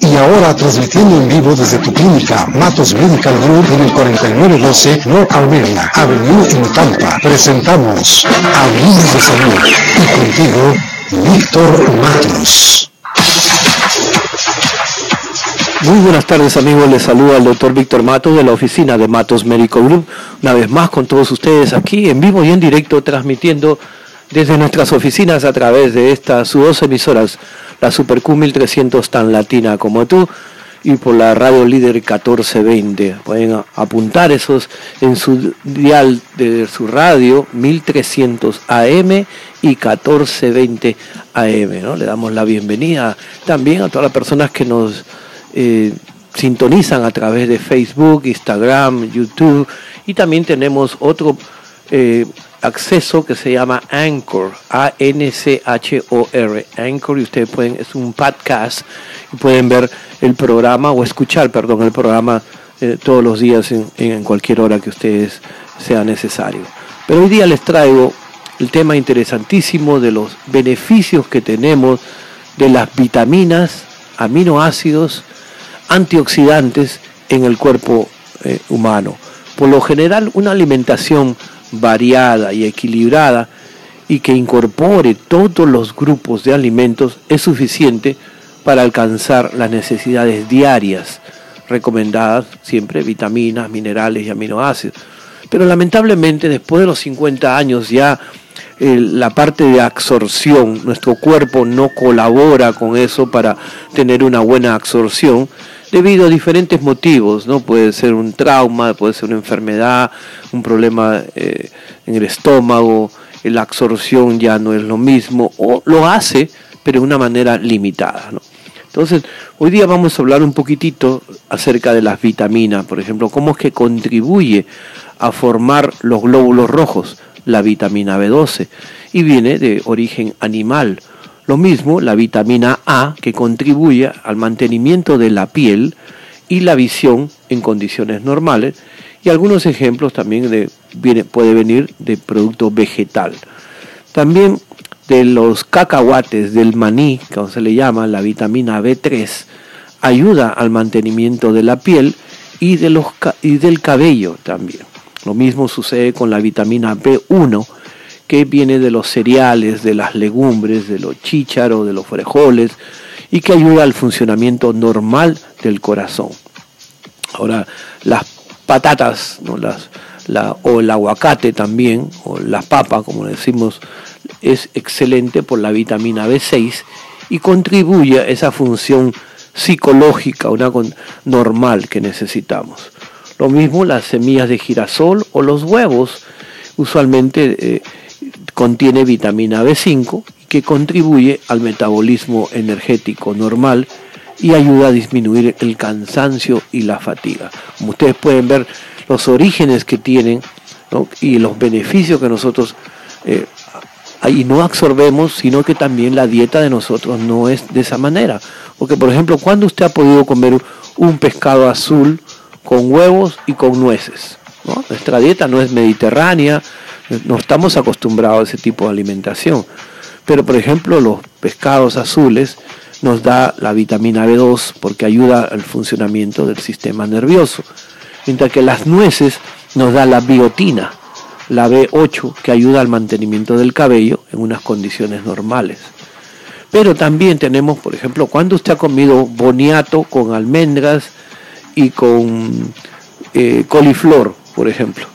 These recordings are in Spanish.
Y ahora transmitiendo en vivo desde tu clínica Matos Medical Group en el 4912 North Alberna Avenue en Tampa. Presentamos Hablemos de Salud y contigo Víctor Matos. Muy buenas tardes amigos, les saluda el doctor Víctor Matos de la oficina de Matos Medical Group, una vez más con todos ustedes aquí en vivo y en directo transmitiendo desde nuestras oficinas a través de estas dos emisoras, la Super Q1300 tan latina como tú y por la radio líder 1420. Pueden apuntar esos en su dial de su radio 1300 AM y 1420 AM. ¿no? Le damos la bienvenida también a todas las personas que nos eh, sintonizan a través de Facebook, Instagram, YouTube y también tenemos otro eh, acceso que se llama Anchor, A-N-C-H-O-R, Anchor, y ustedes pueden, es un podcast, y pueden ver el programa o escuchar, perdón, el programa eh, todos los días en, cualquier hora que ustedes sea necesario. Pero hoy día les traigo el tema interesantísimo de los beneficios que tenemos de las vitaminas, aminoácidos, antioxidantes en el cuerpo eh, humano. Por lo general, una alimentación variada y equilibrada y que incorpore todos los grupos de alimentos es suficiente para alcanzar las necesidades diarias recomendadas, siempre vitaminas, minerales y aminoácidos. Pero lamentablemente después de los 50 años ya la parte de absorción, nuestro cuerpo no colabora con eso para tener una buena absorción debido a diferentes motivos, ¿no? Puede ser un trauma, puede ser una enfermedad, un problema eh, en el estómago, la absorción ya no es lo mismo, o lo hace, pero de una manera limitada. Entonces, hoy día vamos a hablar un poquitito acerca de las vitaminas, por ejemplo, cómo es que contribuye a formar los glóbulos rojos, la vitamina B12, y viene de origen animal. Lo mismo la vitamina A que contribuye al mantenimiento de la piel y la visión en condiciones normales y algunos ejemplos también de, viene, puede venir de producto vegetal. También de los cacahuates, del maní, como se le llama, la vitamina B3, ayuda al mantenimiento de la piel y, de los, y del cabello también. Lo mismo sucede con la vitamina B1, que viene de los cereales, de las legumbres, de los chícharos, de los frijoles y que ayuda al funcionamiento normal del corazón. Ahora, las patatas, la, o el aguacate también, o la papa, como decimos, es excelente por la vitamina B6 y contribuye a esa función psicológica, una normal que necesitamos. Lo mismo las semillas de girasol o los huevos, usualmente eh, contiene vitamina B5 que contribuye al metabolismo energético normal y ayuda a disminuir el cansancio y la fatiga. Como ustedes pueden ver, los orígenes que tienen y los beneficios que nosotros eh, ahí no absorbemos, sino que también la dieta de nosotros no es de esa manera. Porque, por ejemplo, cuando usted ha podido comer un pescado azul con huevos y con nueces? Nuestra dieta no es mediterránea, no estamos acostumbrados a ese tipo de alimentación. Pero por ejemplo los pescados azules nos da la vitamina B2 porque ayuda al funcionamiento del sistema nervioso. Mientras que las nueces nos da la biotina, la B8 que ayuda al mantenimiento del cabello en unas condiciones normales. Pero también tenemos, por ejemplo, cuando usted ha comido boniato con almendras y con eh, coliflor, por ejemplo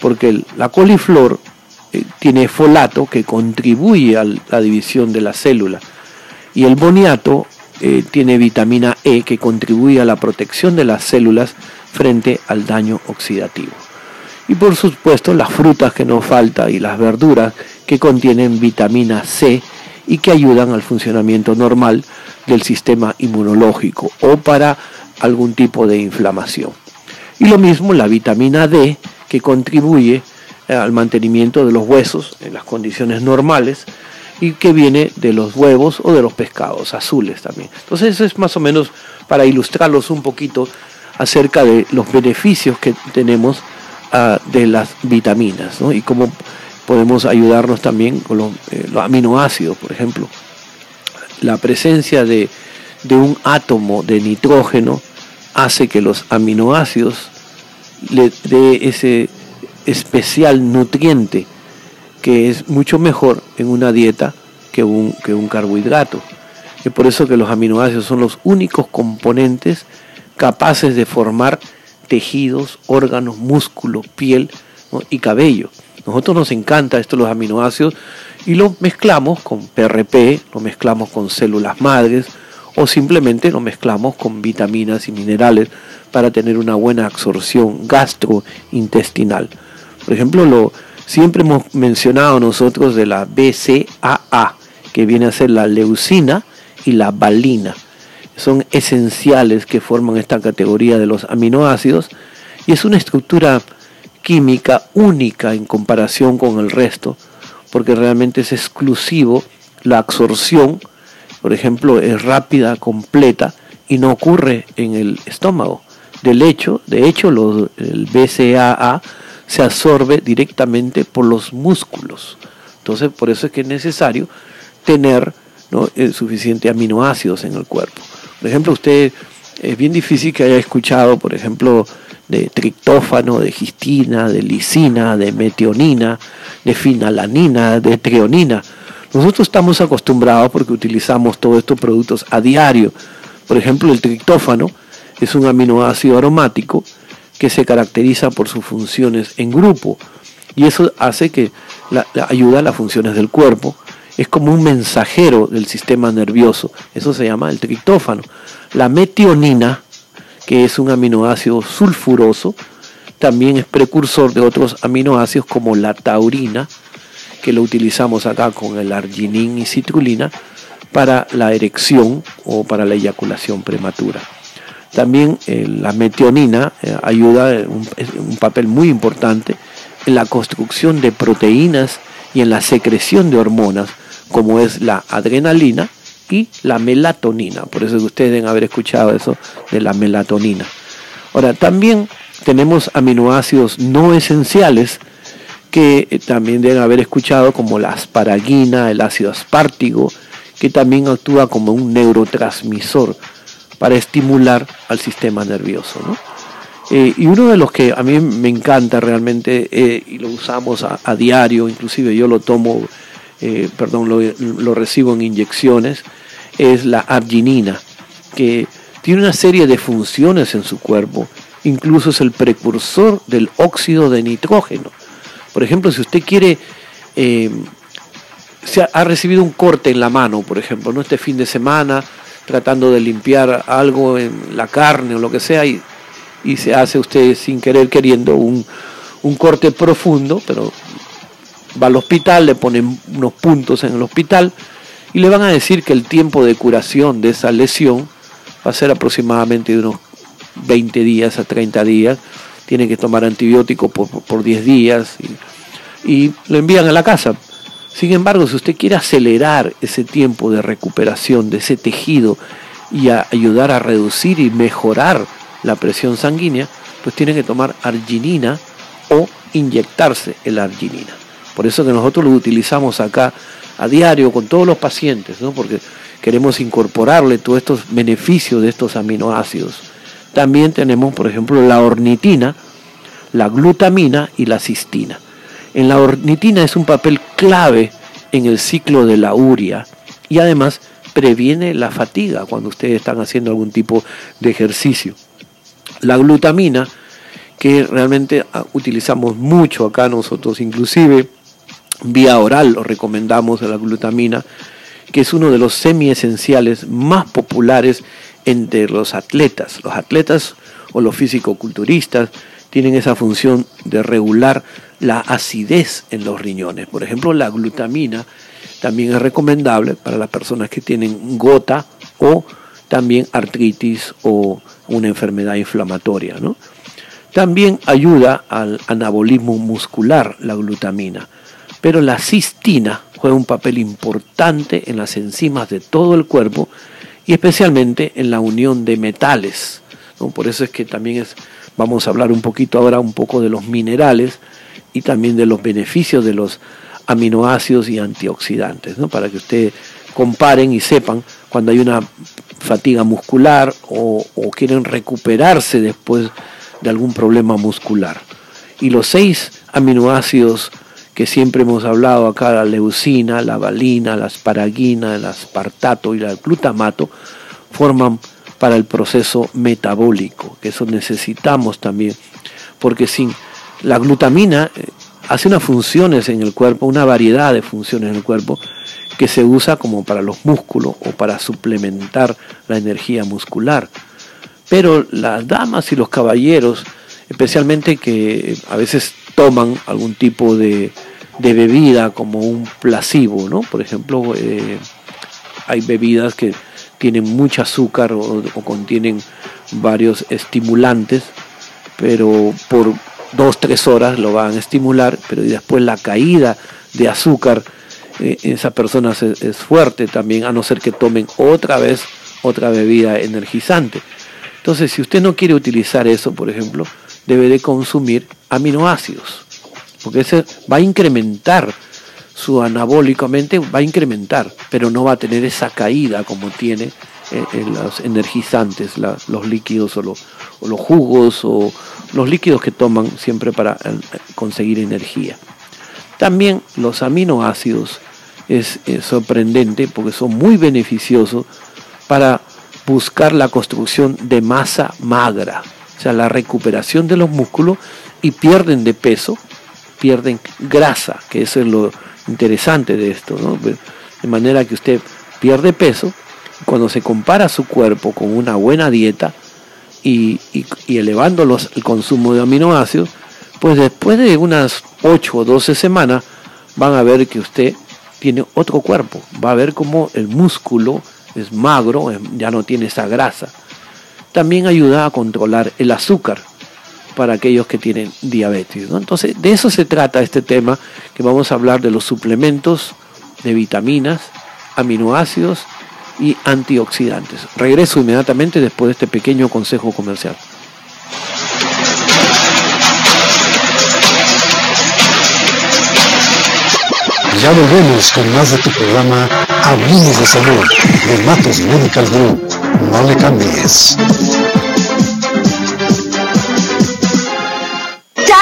porque la coliflor eh, tiene folato que contribuye a la división de la célula y el boniato eh, tiene vitamina E que contribuye a la protección de las células frente al daño oxidativo. Y por supuesto las frutas que nos falta y las verduras que contienen vitamina C y que ayudan al funcionamiento normal del sistema inmunológico o para algún tipo de inflamación. Y lo mismo la vitamina D que contribuye eh, al mantenimiento de los huesos en las condiciones normales y que viene de los huevos o de los pescados azules también. Entonces eso es más o menos para ilustrarlos un poquito acerca de los beneficios que tenemos ah, de las vitaminas y cómo podemos ayudarnos también con los, eh, los aminoácidos, por ejemplo. la presencia de, de un átomo de nitrógeno hace que los aminoácidos le dé ese especial nutriente que es mucho mejor en una dieta que un, que un carbohidrato. Es por eso que los aminoácidos son los únicos componentes capaces de formar tejidos, órganos, músculos, piel y cabello. Nosotros nos encanta esto los aminoácidos y lo mezclamos con PRP, lo mezclamos con células madres o simplemente lo mezclamos con vitaminas y minerales para tener una buena absorción gastrointestinal. Por ejemplo, lo, siempre hemos mencionado nosotros de la BCAA, que viene a ser la leucina y la valina. Son esenciales que forman esta categoría de los aminoácidos y es una estructura química única en comparación con el resto, porque realmente es exclusivo la absorción, por ejemplo, es rápida, completa y no ocurre en el estómago. Del hecho, de hecho, el BCAA se absorbe directamente por los músculos. Entonces, por eso es que es necesario tener. Eh, suficiente aminoácidos en el cuerpo. Por ejemplo, usted es bien difícil que haya escuchado, por ejemplo, de triptófano, de gistina, de lisina, de metionina, de finalanina, de trionina. Nosotros estamos acostumbrados porque utilizamos todos estos productos a diario. Por ejemplo, el triptófano es un aminoácido aromático que se caracteriza por sus funciones en grupo y eso hace que ayuda a las funciones del cuerpo. Es como un mensajero del sistema nervioso. Eso se llama el triptófano. La metionina que es un aminoácido sulfuroso, también es precursor de otros aminoácidos como la taurina, que lo utilizamos acá con el arginin y citrulina para la erección o para la eyaculación prematura. También eh, la metionina eh, ayuda en un, papel muy importante en la construcción de proteínas y en la secreción de hormonas, como es la adrenalina y la melatonina. Por eso ustedes deben haber escuchado eso de la melatonina. Ahora, también tenemos aminoácidos no esenciales que eh, también deben haber escuchado como la asparagina, el ácido aspartigo, que también actúa como un neurotransmisor para estimular al sistema nervioso. Eh, y uno de los que a mí me encanta realmente, eh, y lo usamos a, diario, inclusive yo lo tomo, perdón, lo, lo, recibo en inyecciones, es la arginina, que tiene una serie de funciones en su cuerpo, incluso es el precursor del óxido de nitrógeno. Por ejemplo, si usted quiere, eh, se ha, recibido un corte en la mano, por ejemplo, ¿no? este fin de semana, tratando de limpiar algo en la carne o lo que sea, y, se hace usted sin querer queriendo un corte profundo, pero va al hospital, le ponen unos puntos en el hospital, y le van a decir que el tiempo de curación de esa lesión va a ser aproximadamente de unos 20 días a 30 días. Tiene que tomar antibióticos por, por 10 días y, lo envían a la casa. Sin embargo, si usted quiere acelerar ese tiempo de recuperación de ese tejido y ayudar a reducir y mejorar la presión sanguínea, pues tiene que tomar arginina o inyectarse el arginina. Por eso que nosotros lo utilizamos acá a diario con todos los pacientes, ¿no? porque queremos incorporarle todos estos beneficios de estos aminoácidos. También tenemos, por ejemplo, la ornitina, la glutamina y la cistina. En la ornitina es un papel clave en el ciclo de la uria y además previene la fatiga cuando ustedes están haciendo algún tipo de ejercicio. La glutamina, que realmente ah, utilizamos mucho acá nosotros, inclusive vía oral lo recomendamos la glutamina, que es uno de los semiesenciales más populares entre los atletas. Los atletas o los físico-culturistas tienen esa función de regular la acidez en los riñones. Por ejemplo, la glutamina también es recomendable para las personas que tienen gota o también artritis o una enfermedad inflamatoria. También ayuda al anabolismo muscular la glutamina. Pero la cistina juega un papel importante en las enzimas de todo el cuerpo y especialmente en la unión de metales. Por eso es que también es, vamos a hablar un poquito ahora un poco de los minerales y también de los beneficios de los aminoácidos y antioxidantes, ¿no? para que usted comparen y sepan cuando hay una fatiga muscular o, quieren recuperarse después de algún problema muscular. Y los seis aminoácidos que siempre hemos hablado acá, la leucina, la valina, la asparagina, el aspartato y el glutamato, forman para el proceso metabólico, que eso necesitamos también, porque sin la glutamina eh, hace unas funciones en el cuerpo, una variedad de funciones en el cuerpo, que se usa como para los músculos o para suplementar la energía muscular. Pero las damas y los caballeros, especialmente que a veces toman algún tipo de, bebida como un placebo, ¿no? Por ejemplo, eh, hay bebidas que tienen mucho azúcar o, contienen varios estimulantes, pero por dos, tres horas lo van a estimular, pero después la caída de azúcar, eh, esa persona es, fuerte también, a no ser que tomen otra vez otra bebida energizante. Entonces, si usted no quiere utilizar eso, por ejemplo, debe de consumir aminoácidos, porque ese va a incrementar su anabólicamente va a incrementar, pero no va a tener esa caída como tiene en, eh, los energizantes, los líquidos o, los jugos o los líquidos que toman siempre para eh, conseguir energía. También los aminoácidos es, sorprendente porque son muy beneficiosos para buscar la construcción de masa magra, o sea, la recuperación de los músculos y pierden de peso, pierden grasa, que es lo, interesante de esto. De manera que usted pierde peso, cuando se compara su cuerpo con una buena dieta y, elevando los, el consumo de aminoácidos, pues después de unas 8 o 12 semanas van a ver que usted tiene otro cuerpo, va a ver como el músculo es magro, ya no tiene esa grasa. También ayuda a controlar el azúcar, para aquellos que tienen diabetes. Entonces, de eso se trata este tema, que vamos a hablar de los suplementos de vitaminas, aminoácidos y antioxidantes. Regreso inmediatamente después de este pequeño consejo comercial. Ya volvemos con más de tu programa Hablemos de Salud de Matos Medical Group. No le cambies.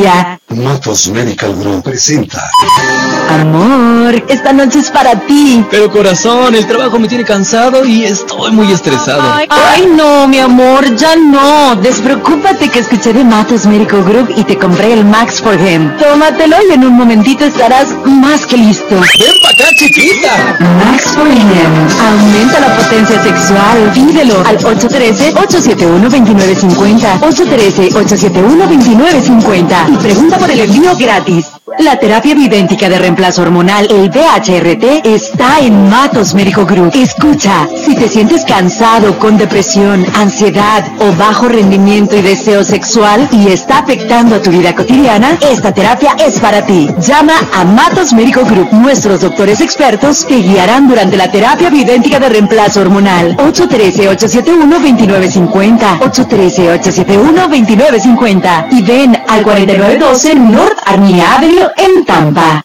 Yeah. Matos Medical Group presenta. Amor, esta noche es para ti. Pero corazón, el trabajo me tiene cansado y estoy muy estresado. Ay, no, mi amor, ya no. Despreocúpate que escuché de Matos Medical Group y te compré el Max for Him. Tómatelo y en un momentito estarás más que listo. Ven para acá, chiquita. Max for Him. Aumenta la potencia sexual. Pídelo al 813-871-2950. 813-871-2950 y pregunta por el envío gratis. La terapia bidéntica de reemplazo hormonal, el BHRT, está en Matos Médico Group. Escucha, si te sientes cansado, con depresión, ansiedad o bajo rendimiento y deseo sexual y está afectando a tu vida cotidiana, esta terapia es para ti. Llama a Matos Médico Group. Nuestros doctores expertos te guiarán durante la terapia bidéntica de reemplazo hormonal. 813-871-2950. 813-871-2950. Y ven al 4912 North Armia Avenue en Tampa.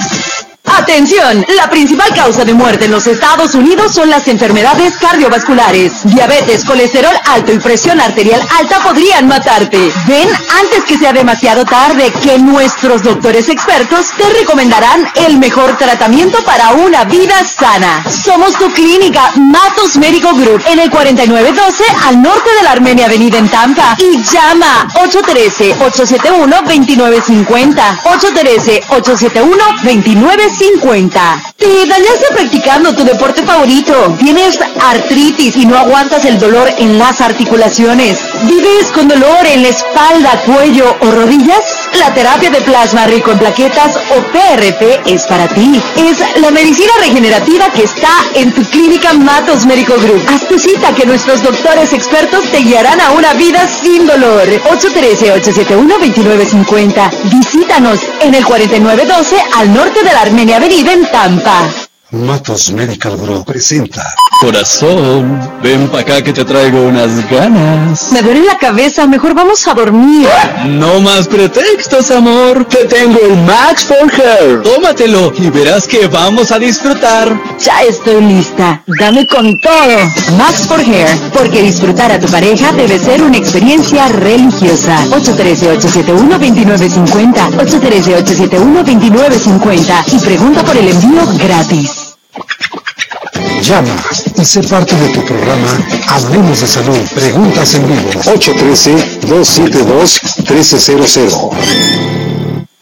Atención, la principal causa de muerte en los Estados Unidos son las enfermedades cardiovasculares. Diabetes, colesterol alto y presión arterial alta podrían matarte. Ven antes que sea demasiado tarde que nuestros doctores expertos te recomendarán el mejor tratamiento para una vida sana. Somos tu clínica Matos Médico Group en el 4912 al norte de la Armenia Avenida en Tampa y llama 813-871-2950. 813-871-2950. Te dañaste practicando tu deporte favorito. Tienes artritis y no aguantas el dolor en las articulaciones. ¿Vives con dolor en la espalda, cuello o rodillas? La terapia de plasma rico en plaquetas o PRP es para ti. Es la medicina regenerativa que está en tu clínica Matos Médico Group. Haz tu cita que nuestros doctores expertos te guiarán a una vida sin dolor. 813-871-2950. Visítanos en el 4912 al norte de la Armenia Avenida en Tampa. Matos Medical Group presenta. Corazón, ven para acá que te traigo unas ganas. Me duele la cabeza, mejor vamos a dormir. No más pretextos, amor. Te tengo el Max for Hair. Tómatelo y verás que vamos a disfrutar. Ya estoy lista. Dame con todo. Max for Hair, porque disfrutar a tu pareja debe ser una experiencia religiosa. 813-871-2950. 813-871-2950. Y pregunta por el envío gratis. Llama y sé parte de tu programa Hablemos de Salud. Preguntas en vivo. 813-272-1300.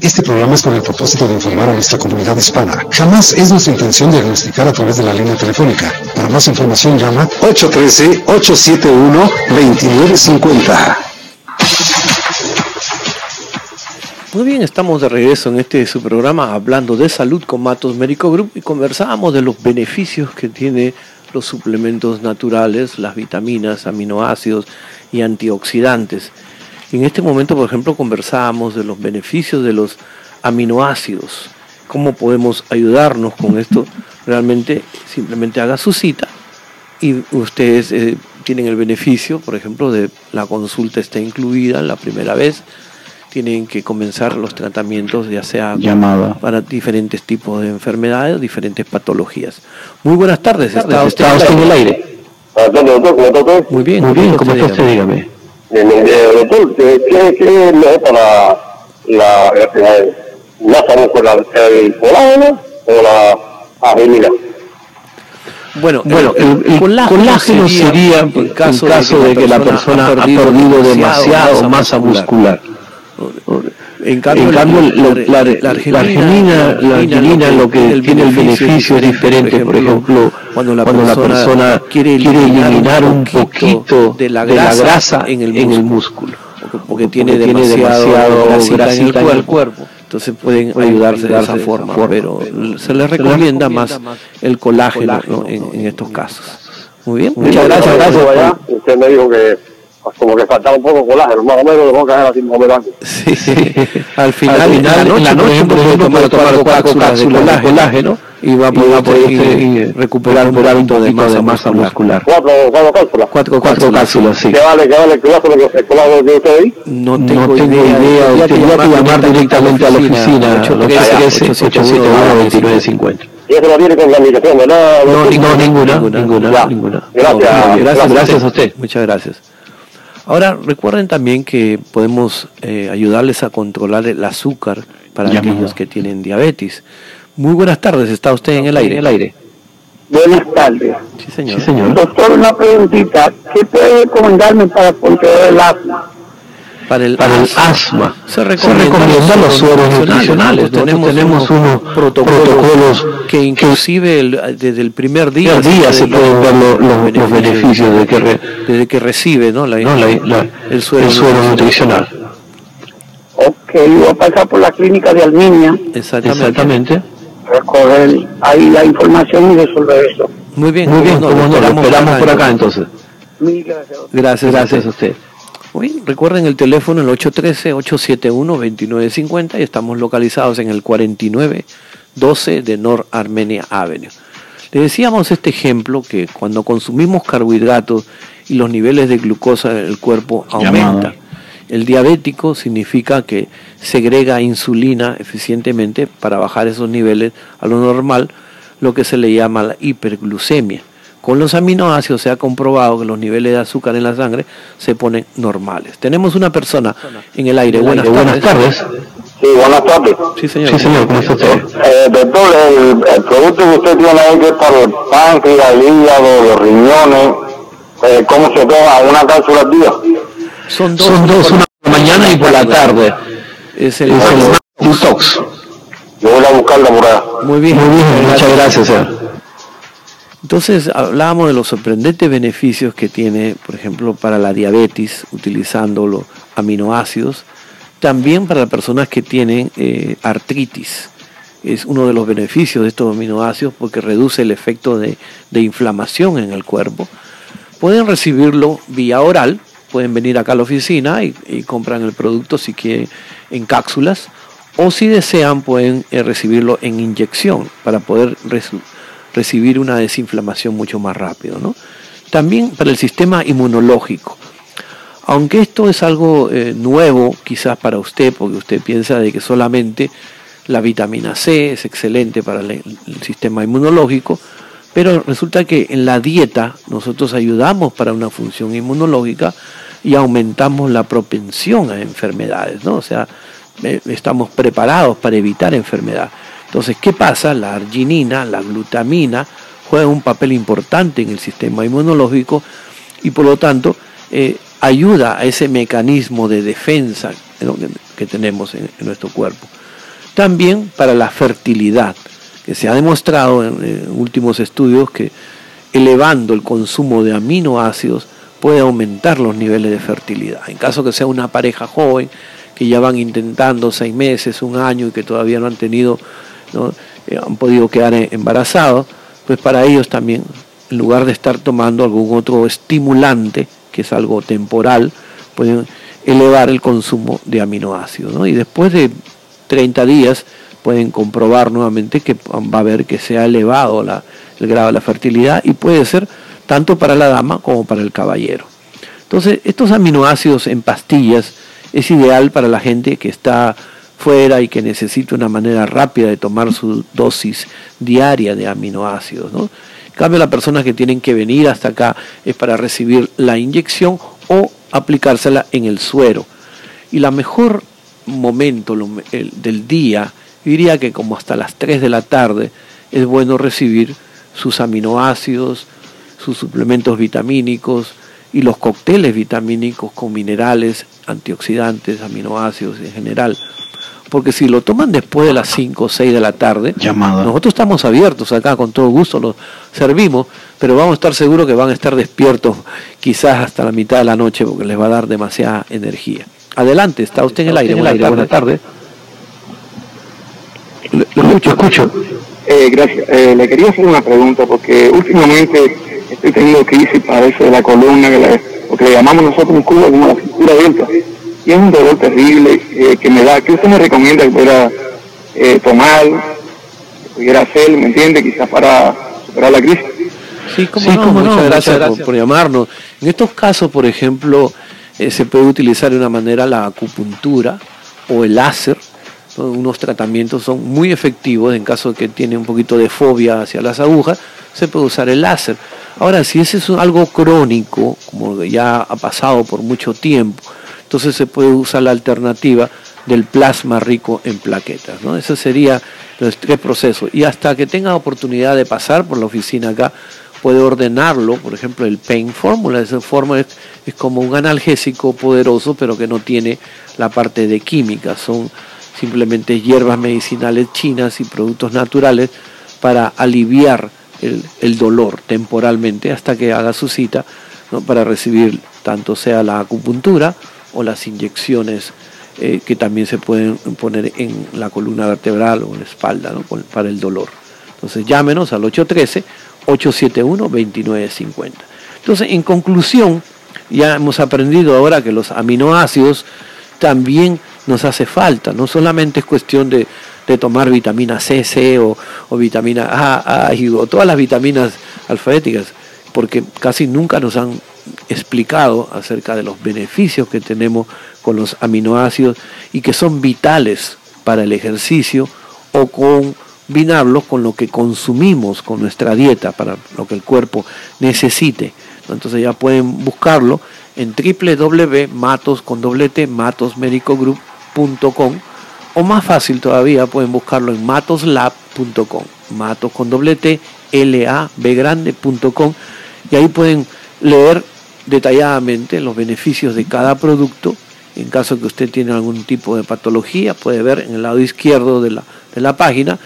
Este programa es con el propósito de informar a nuestra comunidad hispana. Jamás es nuestra intención diagnosticar a través de la línea telefónica. Para más información llama 813-871-2950. Muy bien, estamos de regreso en este su programa hablando de salud con Matos Médico Group y conversábamos de los beneficios que tiene los suplementos naturales, las vitaminas, aminoácidos y antioxidantes. En este momento, por ejemplo, conversábamos de los beneficios de los aminoácidos, cómo podemos ayudarnos con esto. Realmente, simplemente haga su cita y ustedes eh, tienen el beneficio, por ejemplo, de la consulta está incluida la primera vez. Tienen que comenzar los tratamientos, ya sea Llamada. para diferentes tipos de enfermedades, diferentes patologías. Muy buenas tardes, Está usted en el aire. Muy bien, Muy bien, ¿cómo ¿cómo está está usted? Dígame. Bien, eh, doctor, ¿qué, qué, qué es mejor para la, la, la masa muscular? ¿El colágeno o la arginina? Bueno, Bueno, el, el colágeno, sería, en caso, de, que la persona ha perdido demasiado masa muscular. En cambio, En cambio, la, lo- la, la arginina, la arginina lo que tiene el beneficio es diferente. Por ejemplo, cuando la persona, quiere eliminar un poquito de la grasa, en el músculo, porque tiene demasiado grasita en el cuerpo. Entonces pueden ayudarse de esa forma, pero se les recomienda más el colágeno ¿no? en, en estos casos. Muy bien, muchas gracias. Gracias. Usted me dijo que pues, como que faltaba un poco de colágeno, más o menos le voy a caer así más o menos. Sí, Al final, Al final, en la noche, por ejemplo, puede tomar cuatro cápsulas de colágeno y va a poder, y va a poder, recuperar un poquito de masa, muscular. Cuatro, cuatro cápsulas. Cuatro, Cuatro cápsulas, sí. ¿Qué vale, qué vale el colágeno que, el colágeno que usted ahí? No No tengo, tengo idea, usted tendría que llamar directamente a la oficina, 813-871-2950. Y eso no viene con la indicación, ¿verdad? No, no, ninguna, ninguna, ninguna. Gracias. No, gracias, gracias a usted. Muchas gracias. Ahora, recuerden también que podemos eh, ayudarles a controlar el azúcar para aquellos que tienen diabetes. Muy buenas tardes, está usted en el aire. En el aire. Buenas tardes. Sí, señor. Sí, señor. Doctor, una preguntita. ¿Qué puede recomendarme para controlar el asma? Para el, Para el asma, asma, se se recomiendan los sueros nutricionales. Nosotros tenemos unos protocolos que inclusive el- desde el primer día, Primer día se pueden ver lo- los- los beneficios de que re- desde que recibe ¿no? La, ¿no? La- la- el suero, el suero nutricional. Ok, voy a pasar por la clínica de Almiña, Exactamente. Exactamente. recoger ahí la información y resolver eso. Muy bien, Muy bien, cómo como no, no, lo esperamos por acá entonces. entonces. Mil gracias. Gracias, Gracias a usted. Recuerden el teléfono el 813-871-2950 y estamos localizados en el 4912 de North Armenia Avenue. Le decíamos este ejemplo que cuando consumimos carbohidratos y los niveles de glucosa en el cuerpo aumentan. El diabético significa que segrega insulina eficientemente para bajar esos niveles a lo normal, lo que se le llama la hiperglucemia. Con los aminoácidos se ha comprobado que los niveles de azúcar en la sangre se ponen normales. Tenemos una persona en el aire. Buenas, Buenas tardes. tardes. Sí, buenas tardes. Sí, señor. Sí, señor, ¿cómo está usted? Eh, doctor, el, el producto que usted tiene ahí que es para el páncreas, el hígado, los riñones, eh, ¿cómo se toma? ¿Una cápsula al día? Son dos, Son dos, una por la mañana y por la tarde. Es el, Es el Detox. Yo voy a buscarla por allá. Muy bien. Muy bien, muchas gracias, señor. Entonces hablábamos de los sorprendentes beneficios que tiene, por ejemplo, para la diabetes, utilizando los aminoácidos, también para las personas que tienen eh, artritis. Es uno de los beneficios de estos aminoácidos porque reduce el efecto de, inflamación en el cuerpo. Pueden recibirlo vía oral, pueden venir acá a la oficina y, compran el producto si quieren en cápsulas, o si desean pueden eh, recibirlo en inyección para poder recibir una desinflamación mucho más rápido. ¿no? También para el sistema inmunológico. Aunque esto es algo eh, nuevo quizás para usted, porque usted piensa de que solamente la vitamina C es excelente para el, el sistema inmunológico, pero resulta que en la dieta nosotros ayudamos para una función inmunológica y aumentamos la propensión a enfermedades, ¿no? O sea, eh, estamos preparados para evitar enfermedad. Entonces, ¿qué pasa? La arginina, la glutamina, juegan un papel importante en el sistema inmunológico y por lo tanto eh, ayuda a ese mecanismo de defensa que, tenemos en, nuestro cuerpo. También para la fertilidad, que se ha demostrado en últimos estudios que elevando el consumo de aminoácidos puede aumentar los niveles de fertilidad. En caso que sea una pareja joven, que ya van intentando seis meses, un año y que todavía no han tenido, ¿no? Eh, han podido quedar eh, embarazados, pues para ellos también, en lugar de estar tomando algún otro estimulante, que es algo temporal, pueden elevar el consumo de aminoácidos. ¿no? Y después de 30 días pueden comprobar nuevamente que va a ver que se ha elevado el grado de la fertilidad y puede ser tanto para la dama como para el caballero. Entonces, estos aminoácidos en pastillas es ideal para la gente que está fuera y que necesita una manera rápida de tomar su dosis diaria de aminoácidos. ¿no? En cambio, las personas que tienen que venir hasta acá es para recibir la inyección o aplicársela en el suero. Y la mejor momento del día, diría que como hasta las 3 de la tarde, es bueno recibir sus aminoácidos, sus suplementos vitamínicos y los cócteles vitamínicos con minerales, antioxidantes, aminoácidos en general. Porque si lo toman después de las 5 o 6 de la tarde, Llamada. nosotros estamos abiertos acá, con todo gusto los servimos, pero vamos a estar seguros que van a estar despiertos quizás hasta la mitad de la noche porque les va a dar demasiada energía. Adelante, está usted en el aire. Buenas Buenas tardes. tardes. Lo escucho, escucho. Eh, gracias. Eh, le quería hacer una pregunta porque últimamente estoy teniendo crisis para eso de la columna, que la- lo que le llamamos nosotros en Cuba como la cintura abierta. Y es un dolor terrible eh, que me da. ¿Qué usted me recomienda que pudiera eh, tomar, que pudiera hacer, me entiende, quizás para superar la crisis? Sí, cómo Sí, no, cómo no, muchas muchas gracias, por- gracias. Por, llamarnos. En estos casos, por ejemplo, eh, se puede utilizar de una manera la acupuntura o el láser. ¿no? Unos tratamientos son muy efectivos en caso de que tiene un poquito de fobia hacia las agujas, se puede usar el láser. Ahora, si ese es algo crónico, como ya ha pasado por mucho tiempo, entonces se puede usar la alternativa del plasma rico en plaquetas. ¿no? Ese sería los tres procesos. Y hasta que tenga oportunidad de pasar por la oficina acá, puede ordenarlo, por ejemplo, el Pain Formula. Esa fórmula es, como un analgésico poderoso, pero que no tiene la parte de química. Son simplemente hierbas medicinales chinas y productos naturales para aliviar el, dolor temporalmente hasta que haga su cita para recibir tanto sea la acupuntura o las inyecciones eh, que también se pueden poner en la columna vertebral o en la espalda para el dolor. Entonces llámenos al 813-871-2950. Entonces, en conclusión, ya hemos aprendido ahora que los aminoácidos también nos hace falta, no solamente es cuestión de, tomar vitamina C, C o, vitamina A, A o todas las vitaminas alfabéticas, porque casi nunca nos han explicado acerca de los beneficios que tenemos con los aminoácidos y que son vitales para el ejercicio o combinarlos con lo que consumimos con nuestra dieta para lo que el cuerpo necesite. Entonces ya pueden buscarlo en www.matos con o más fácil todavía pueden buscarlo en matoslab.com, matos con doble T, L A B grande.com y ahí pueden leer detalladamente los beneficios de cada producto. En caso que usted tiene algún tipo de patología, puede ver en el lado izquierdo de la, de la página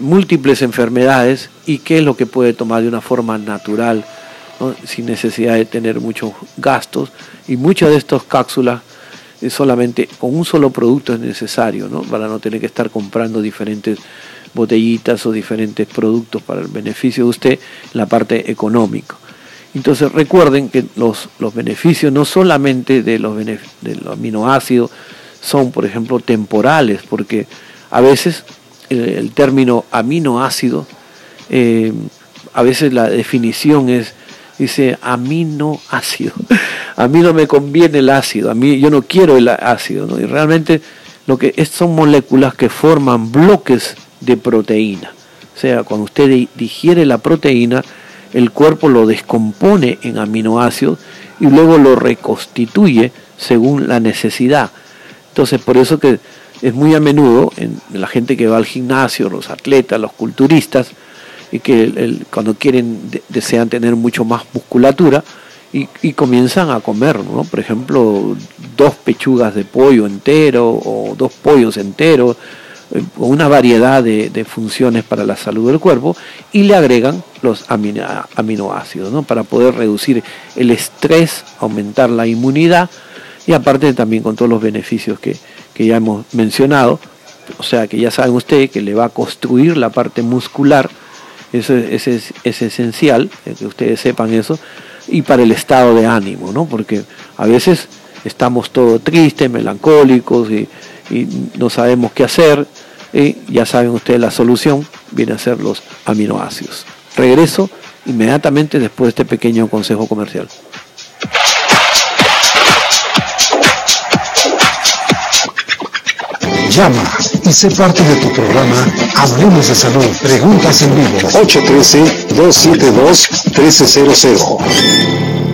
múltiples enfermedades y qué es lo que puede tomar de una forma natural, sin necesidad de tener muchos gastos. Y muchas de estas cápsulas solamente con un solo producto es necesario, para no tener que estar comprando diferentes botellitas o diferentes productos para el beneficio de usted, la parte económica. Entonces recuerden que los, los beneficios no solamente de los, de los aminoácidos son, por ejemplo, temporales, porque a veces el, término aminoácido, eh, a veces la definición es, dice aminoácido. A mí no me conviene el ácido, a mí yo no quiero el ácido, ¿no? y realmente lo que es, son moléculas que forman bloques de proteína. O sea, cuando usted digiere la proteína, el cuerpo lo descompone en aminoácidos y luego lo reconstituye según la necesidad. Entonces, por eso que es muy a menudo en la gente que va al gimnasio, los atletas, los culturistas, y que cuando quieren, desean tener mucho más musculatura, y, comienzan a comer, ¿no? por ejemplo, dos pechugas de pollo entero o dos pollos enteros, una variedad de, funciones para la salud del cuerpo y le agregan los aminoácidos ¿no? para poder reducir el estrés, aumentar la inmunidad y aparte también con todos los beneficios que, ya hemos mencionado. O sea que ya saben ustedes que le va a construir la parte muscular, eso, es, es esencial, eh, que ustedes sepan eso, y para el estado de ánimo, ¿no? porque a veces estamos todos tristes, melancólicos y no sabemos qué hacer, y ya saben ustedes la solución viene a ser los aminoácidos. Regreso inmediatamente después de este pequeño consejo comercial. Llama y sé parte de tu programa Hablemos de Salud. Preguntas en vivo. 813-272-1300.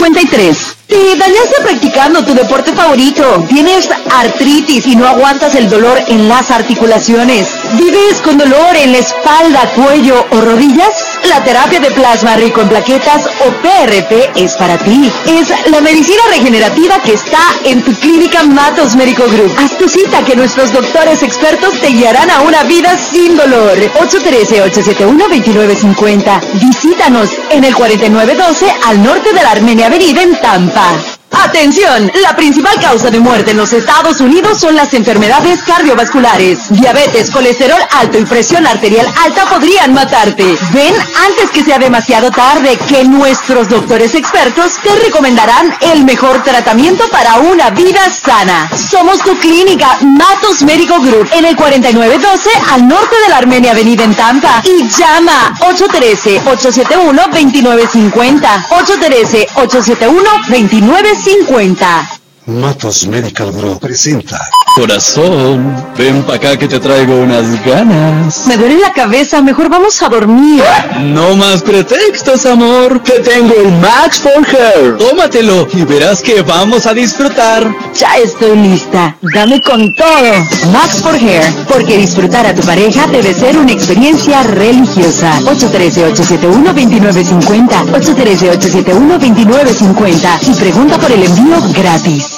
53. Te dañaste practicando tu deporte favorito. Tienes artritis y no aguantas el dolor en las articulaciones. ¿Vives con dolor en la espalda, cuello o rodillas? La terapia de plasma rico en plaquetas o PRP es para ti. Es la medicina regenerativa que está en tu clínica Matos Médico Group. Haz tu cita que nuestros doctores expertos te guiarán a una vida sin dolor. 813-871-2950. Visítanos en el 4912 al norte de la Armenia Avenida en Tampa. Atención, la principal causa de muerte en los Estados Unidos son las enfermedades cardiovasculares. Diabetes, colesterol alto y presión arterial alta podrían matarte. Ven antes que sea demasiado tarde que nuestros doctores expertos te recomendarán el mejor tratamiento para una vida sana. Somos tu clínica Matos Médico Group en el 4912 al norte de la Armenia Avenida en Tampa y llama 813-871-2950. 813-871-2950. 2950. Matos Medical Group presenta Corazón, ven pa' acá que te traigo unas ganas. Me duele la cabeza, mejor vamos a dormir. No más pretextos, amor. Te tengo el Max for Hair. Tómatelo y verás que vamos a disfrutar. Ya estoy lista. Dame con todo. Max for Hair, porque disfrutar a tu pareja debe ser una experiencia religiosa. 813-871-2950. 813-871-2950. Y pregunta por el envío gratis.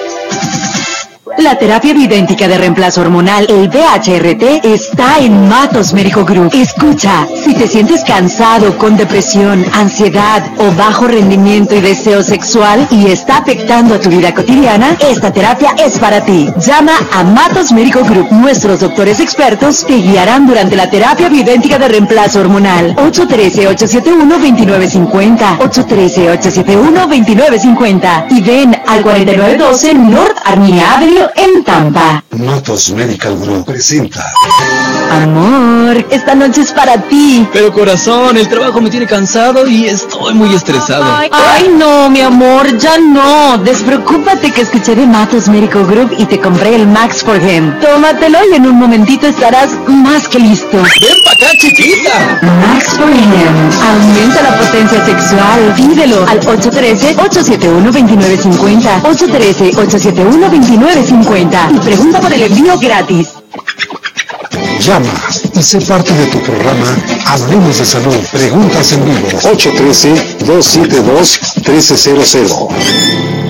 La terapia bioidéntica de reemplazo hormonal, el BHRT, está en Matos Médico Group. Escucha, si te sientes cansado, con depresión, ansiedad o bajo rendimiento y deseo sexual y está afectando a tu vida cotidiana, esta terapia es para ti. Llama a Matos Médico Group. Nuestros doctores expertos te guiarán durante la terapia bioidéntica de reemplazo hormonal. 813-871-2950. 813-871-2950. Y ven al 4912 North Armenia Avenue en Tampa. Matos Medical Group presenta. Amor, esta noche es para ti. Pero corazón, el trabajo me tiene cansado y estoy muy estresado. Ay, no, mi amor, ya no. Despreocúpate que escuché de Matos Medical Group y te compré el Max for Him. Tómatelo y en un momentito estarás más que listo. ¡Ven pa' acá, chiquita! Max for Him. Aumenta la potencia sexual. Pídelo al 813-871-2950. 813-871-2950. Y pregunta por el envío gratis. Llama y sé parte de tu programa Hablemos de Salud. Preguntas en vivo. 813-272-1300.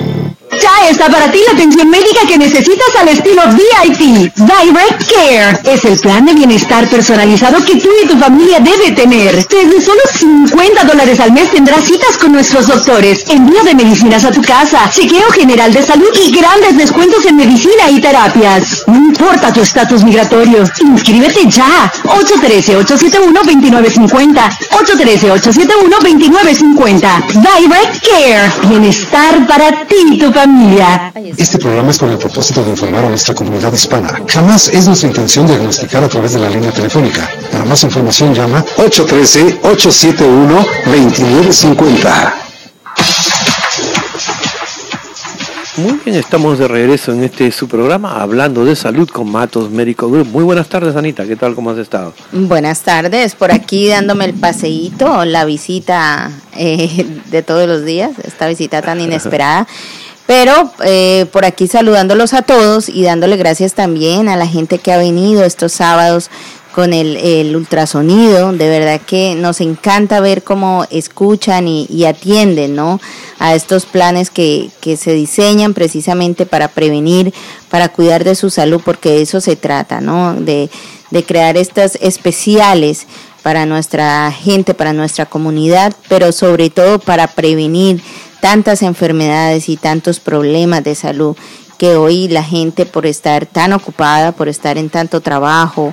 Ya está para ti la atención médica que necesitas al estilo VIP. Direct Care es el plan de bienestar personalizado que tú y tu familia debe tener. Desde solo 50 dólares al mes tendrás citas con nuestros doctores, envío de medicinas a tu casa, chequeo general de salud y grandes descuentos en medicina y terapias. No importa tu estatus migratorio, inscríbete ya. 813-871-2950. 813-871-2950. Direct Care. Bienestar para ti y tu familia. Este programa es con el propósito de informar a nuestra comunidad hispana. Jamás es nuestra intención diagnosticar a través de la línea telefónica. Para más información llama 813-871-2950. Muy bien, estamos de regreso en este su programa hablando de salud con Matos Médico Group. Muy buenas tardes, Anita. ¿Qué tal? ¿Cómo has estado? Buenas tardes, por aquí dándome el paseíto, la visita eh, de todos los días, esta visita tan inesperada. Pero eh, por aquí saludándolos a todos y dándole gracias también a la gente que ha venido estos sábados con el, el ultrasonido. De verdad que nos encanta ver cómo escuchan y, atienden ¿no? a estos planes que, que se diseñan precisamente para prevenir, para cuidar de su salud, porque de eso se trata, ¿no? de, de crear estas especiales para nuestra gente, para nuestra comunidad, pero sobre todo para prevenir tantas enfermedades y tantos problemas de salud que hoy la gente por estar tan ocupada, por estar en tanto trabajo,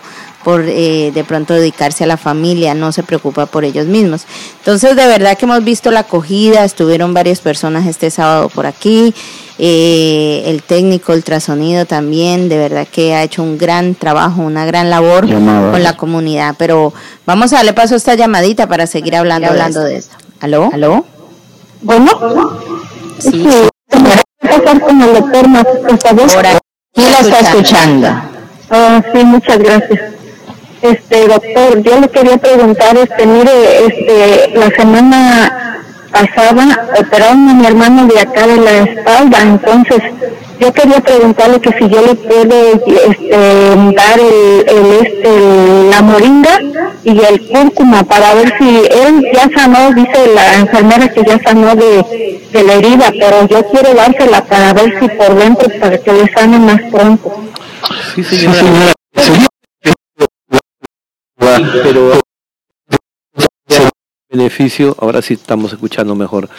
por eh, de pronto dedicarse a la familia, no se preocupa por ellos mismos. Entonces, de verdad que hemos visto la acogida, estuvieron varias personas este sábado por aquí, eh, el técnico ultrasonido también, de verdad que ha hecho un gran trabajo, una gran labor Llamadas. con la comunidad. Pero vamos a darle paso a esta llamadita para seguir hablando, hablando de esto. ¿Aló? ¿Aló? Bueno, Sí. pasar con el doctor más, por favor. Por aquí lo está escuchando. Ah, sí, muchas gracias. Este, doctor, yo le quería preguntar, este, mire, este, la semana pasada operaron a mi hermano de acá de la espalda, entonces yo quería preguntarle que si yo le puedo este, dar el, el, este, la moringa y el cúrcuma para ver si él ya sanó, dice la enfermera que ya sanó de, de la herida, pero yo quiero dársela para ver si por dentro, para que le sane más pronto. Sí, Sí, señora. Pero beneficio, ahora sí estamos escuchando mejor.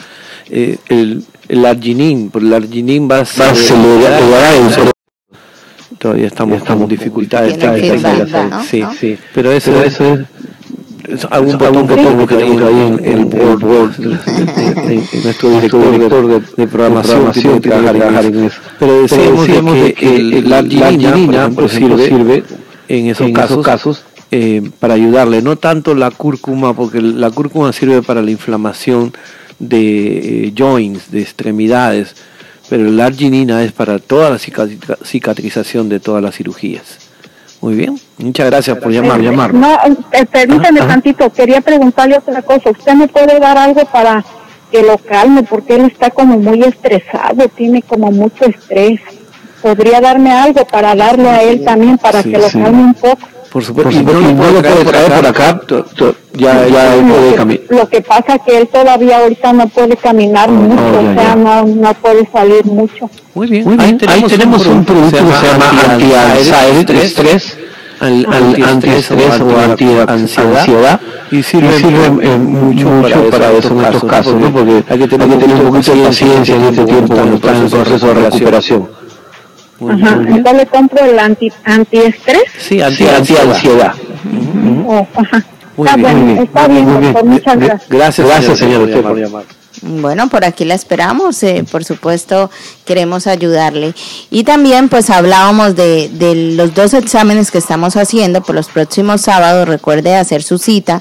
Eh, el, el arginine, por el arginine va a cerebro. todavía estamos con dificultades. Sí, sí. Pero eso, Pero es, eso es algún botón que tenemos que tenemos ahí en el board, nuestro director de, de programación tiene que trabajar en eso. Pero decíamos, de que, el- la arginina, por ejemplo, sirve en esos en casos, esos casos eh, para ayudarle, no tanto la cúrcuma, porque la cúrcuma sirve para la inflamación de eh, joints, de extremidades, pero la arginina es para toda la cicatriza- cicatrización de todas las cirugías. Muy bien, muchas gracias por llamar. llamar. No, eh, permítame tantito, quería preguntarle otra cosa. ¿Usted me puede dar algo para que lo calme? Porque él está como muy estresado, tiene como mucho estrés. ¿Podría darme algo para darle a él también para Sí, que lo sí. calme un poco? Por supuesto, Por supuesto, y y no lo puede traer por acá, to- to- ya, ya él puede que, caminar. lo que pasa que él todavía ahorita no puede caminar mucho, oh, ya, o sea, no, no puede salir mucho. Muy bien, Muy bien, ahí tenemos un producto que se llama anti-anxiety, estrés, al- al- antiestrés o anti-ansiedad. Y sirve, eh, mucho para eso en estos casos, ¿no? Porque hay que tener un poquito de paciencia en este tiempo cuando está en el proceso de recuperación. Ajá, entonces le compro el anti antiestrés. Sí, Sí, anti-ansiedad. anti-ansiedad. o- ajá. Muy Está bien, bueno, muy bien, está bien, bien, doctor, muchas gracias. Gracias, Gracias, señor, señor, por llamar. Bueno, por aquí la esperamos, eh, por supuesto queremos ayudarle. Y también pues hablábamos de, de los dos exámenes que estamos haciendo por los próximos sábados, recuerde hacer su cita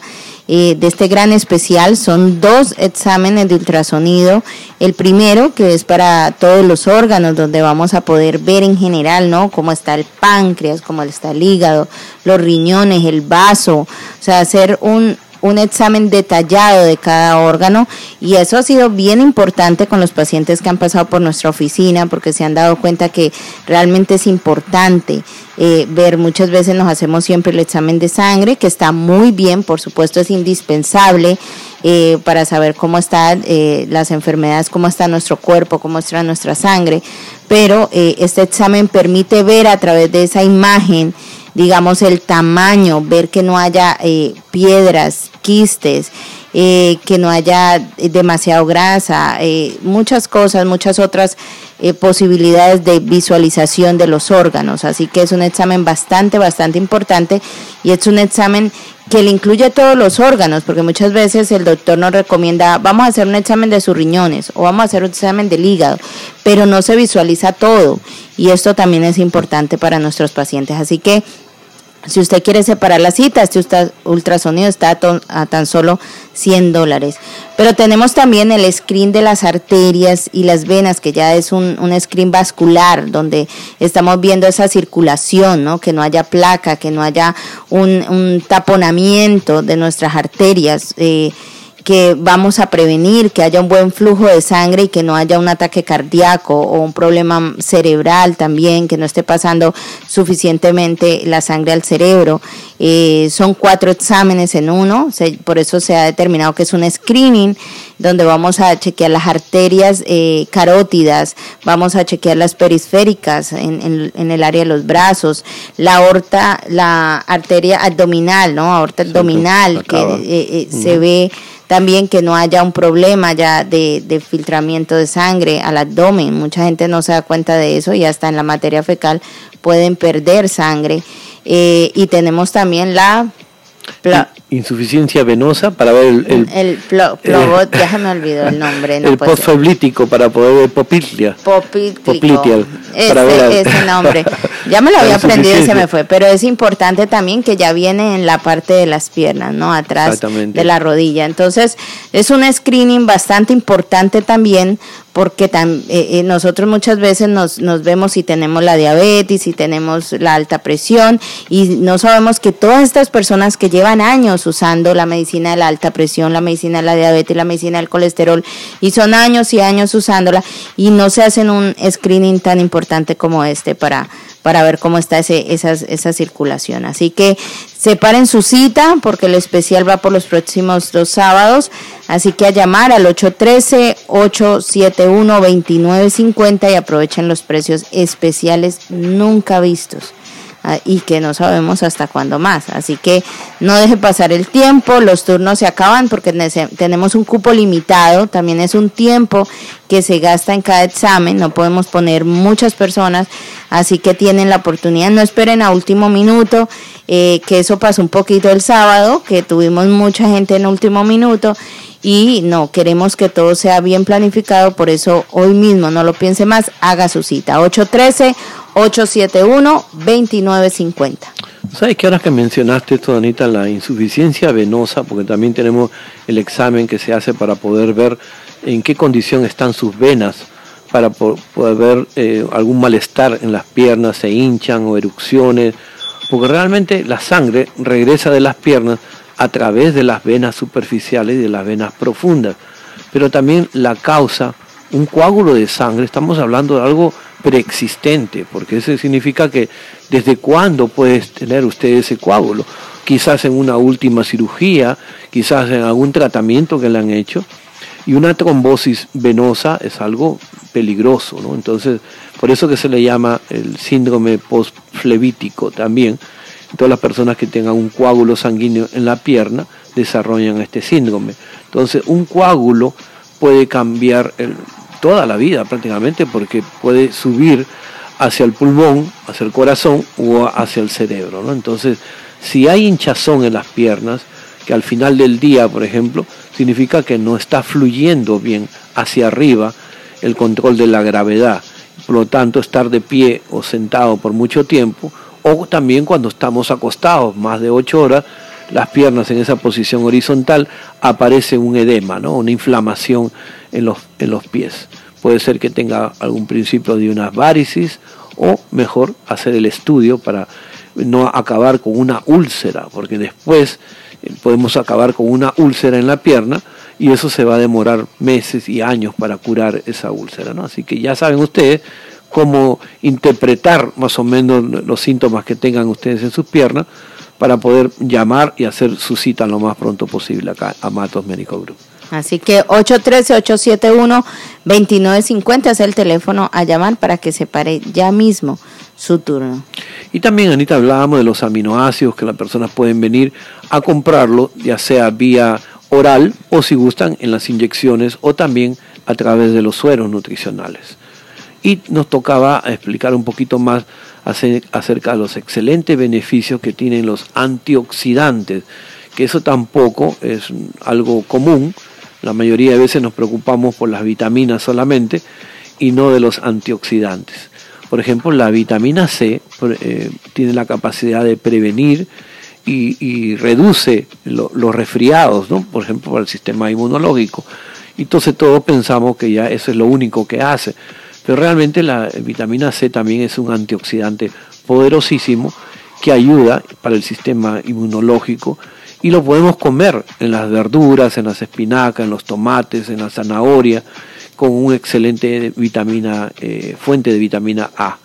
eh, de este gran especial, son dos exámenes de ultrasonido, el primero que es para todos los órganos, donde vamos a poder ver en general, ¿no? Cómo está el páncreas, cómo está el hígado, los riñones, el vaso, o sea, hacer un, un examen detallado de cada órgano y eso ha sido bien importante con los pacientes que han pasado por nuestra oficina porque se han dado cuenta que realmente es importante eh, ver, muchas veces nos hacemos siempre el examen de sangre que está muy bien, por supuesto es indispensable eh, para saber cómo están eh, las enfermedades, cómo está nuestro cuerpo, cómo está nuestra sangre, pero eh, este examen permite ver a través de esa imagen digamos, el tamaño, ver que no haya eh, piedras, quistes, eh, que no haya demasiado grasa, eh, muchas cosas, muchas otras posibilidades de visualización de los órganos. Así que es un examen bastante, bastante importante y es un examen que le incluye todos los órganos, porque muchas veces el doctor nos recomienda, vamos a hacer un examen de sus riñones o vamos a hacer un examen del hígado, pero no se visualiza todo y esto también es importante para nuestros pacientes. Así que si usted quiere separar la cita, este ultra- ultrasonido está a tan solo 100 dólares. Pero tenemos también el screen de las arterias y las venas, que ya es un, un screen vascular, donde estamos viendo esa circulación, ¿no? que no haya placa, que no haya un, un taponamiento de nuestras arterias. eh, que vamos a prevenir que haya un buen flujo de sangre y que no haya un ataque cardíaco o un problema cerebral también, que no esté pasando suficientemente la sangre al cerebro. Eh, son cuatro exámenes en uno, se- por eso se ha determinado que es un screening donde vamos a chequear las arterias eh, carótidas, vamos a chequear las periféricas en, en- en el área de los brazos, la aorta, la arteria abdominal, ¿no? Aorta abdominal, que eh, eh, se ve también que no haya un problema ya de, de filtramiento de sangre al abdomen. Mucha gente no se da cuenta de eso y hasta en la materia fecal pueden perder sangre. Eh, y tenemos también la pla- Insuficiencia venosa para ver el, el, el plo- plobot, ya se me olvidó el nombre. No el posfiblítico para poder ver. Popliteal, para Ese, ese nombre. Ya me lo había aprendido y se me fue, pero es importante también que ya viene en la parte de las piernas, ¿no? Atrás de la rodilla. Entonces, es un screening bastante importante también porque tam- eh, eh, nosotros muchas veces nos, nos vemos si tenemos la diabetes, si tenemos la alta presión y no sabemos que todas estas personas que llevan años usando la medicina de la alta presión, la medicina de la diabetes, la medicina del colesterol y son años y años usándola y no se hacen un screening tan importante como este para para ver cómo está ese, esa, esa circulación. Así que separen su cita porque el especial va por los próximos dos sábados. Así que a llamar al 813-871-2950 y aprovechen los precios especiales nunca vistos y que no sabemos hasta cuándo más. Así que no deje pasar el tiempo, los turnos se acaban porque tenemos un cupo limitado, también es un tiempo que se gasta en cada examen, no podemos poner muchas personas, así que tienen la oportunidad, no esperen a último minuto, eh, que eso pasó un poquito el sábado, que tuvimos mucha gente en último minuto y no, queremos que todo sea bien planificado, por eso hoy mismo no lo piense más, haga su cita. 813-871-2950. ¿Sabes que ahora que mencionaste esto, Anita, la insuficiencia venosa, porque también tenemos el examen que se hace para poder ver en qué condición están sus venas, para poder ver eh, algún malestar en las piernas, se hinchan o erupciones, porque realmente la sangre regresa de las piernas a través de las venas superficiales y de las venas profundas. Pero también la causa, un coágulo de sangre, estamos hablando de algo preexistente, porque eso significa que desde cuándo puede tener usted ese coágulo, quizás en una última cirugía, quizás en algún tratamiento que le han hecho, y una trombosis venosa es algo peligroso, ¿no? Entonces, por eso que se le llama el síndrome postflevítico también, todas las personas que tengan un coágulo sanguíneo en la pierna desarrollan este síndrome. Entonces, un coágulo puede cambiar toda la vida prácticamente porque puede subir hacia el pulmón, hacia el corazón o hacia el cerebro. ¿no? Entonces, si hay hinchazón en las piernas, que al final del día, por ejemplo, significa que no está fluyendo bien hacia arriba el control de la gravedad. Por lo tanto, estar de pie o sentado por mucho tiempo o también cuando estamos acostados más de ocho horas, las piernas en esa posición horizontal, aparece un edema, ¿no? una inflamación en los, en los pies. Puede ser que tenga algún principio de unas varices o mejor hacer el estudio para no acabar con una úlcera, porque después eh, podemos acabar con una úlcera en la pierna y eso se va a demorar meses y años para curar esa úlcera. ¿no? Así que ya saben ustedes cómo interpretar más o menos los síntomas que tengan ustedes en sus piernas para poder llamar y hacer su cita lo más pronto posible acá a Matos Médico Group. Así que 813-871-2950 es el teléfono a llamar para que se pare ya mismo su turno. Y también, Anita, hablábamos de los aminoácidos que las personas pueden venir a comprarlo, ya sea vía oral o si gustan en las inyecciones o también a través de los sueros nutricionales y nos tocaba explicar un poquito más acerca de los excelentes beneficios que tienen los antioxidantes, que eso tampoco es algo común. La mayoría de veces nos preocupamos por las vitaminas solamente y no de los antioxidantes. Por ejemplo, la vitamina C eh, tiene la capacidad de prevenir y, reduce los resfriados, ¿no? por ejemplo, para el sistema inmunológico. Entonces todos pensamos que ya eso es lo único que hace. Pero realmente la vitamina C también es un antioxidante poderosísimo que ayuda para el sistema inmunológico y lo podemos comer en las verduras, en las espinacas, en los tomates, en la zanahoria, con un excelente vitamina, eh, fuente de vitamina A.